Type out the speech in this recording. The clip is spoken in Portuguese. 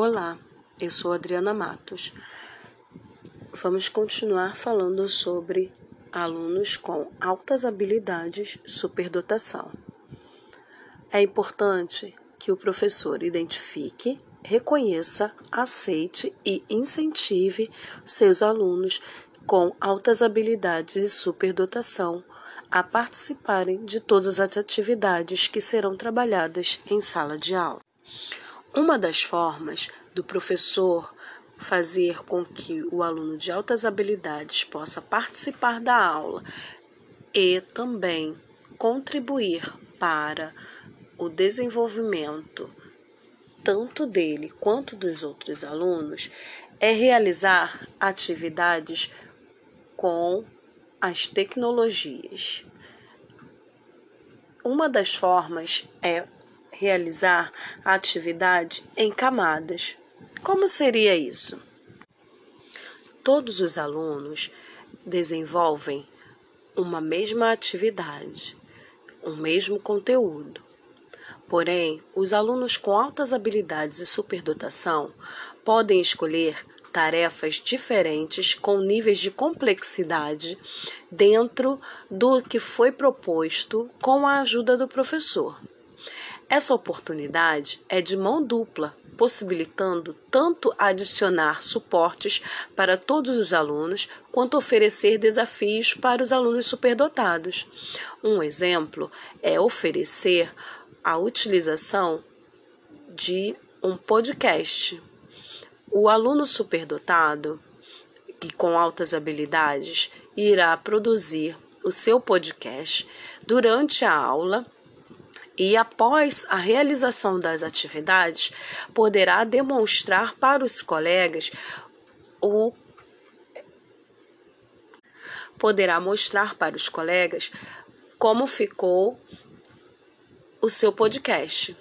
Olá, eu sou Adriana Matos. Vamos continuar falando sobre alunos com altas habilidades superdotação. É importante que o professor identifique, reconheça, aceite e incentive seus alunos com altas habilidades e superdotação a participarem de todas as atividades que serão trabalhadas em sala de aula. Uma das formas do professor fazer com que o aluno de altas habilidades possa participar da aula e também contribuir para o desenvolvimento tanto dele quanto dos outros alunos é realizar atividades com as tecnologias. Uma das formas é realizar a atividade em camadas. Como seria isso? Todos os alunos desenvolvem uma mesma atividade, um mesmo conteúdo. Porém, os alunos com altas habilidades e superdotação podem escolher tarefas diferentes com níveis de complexidade dentro do que foi proposto com a ajuda do professor. Essa oportunidade é de mão dupla, possibilitando tanto adicionar suportes para todos os alunos, quanto oferecer desafios para os alunos superdotados. Um exemplo é oferecer a utilização de um podcast. O aluno superdotado e com altas habilidades irá produzir o seu podcast durante a aula e, após a realização das atividades, poderá demonstrar para os colegas o poderá mostrar para os colegas como ficou o seu podcast.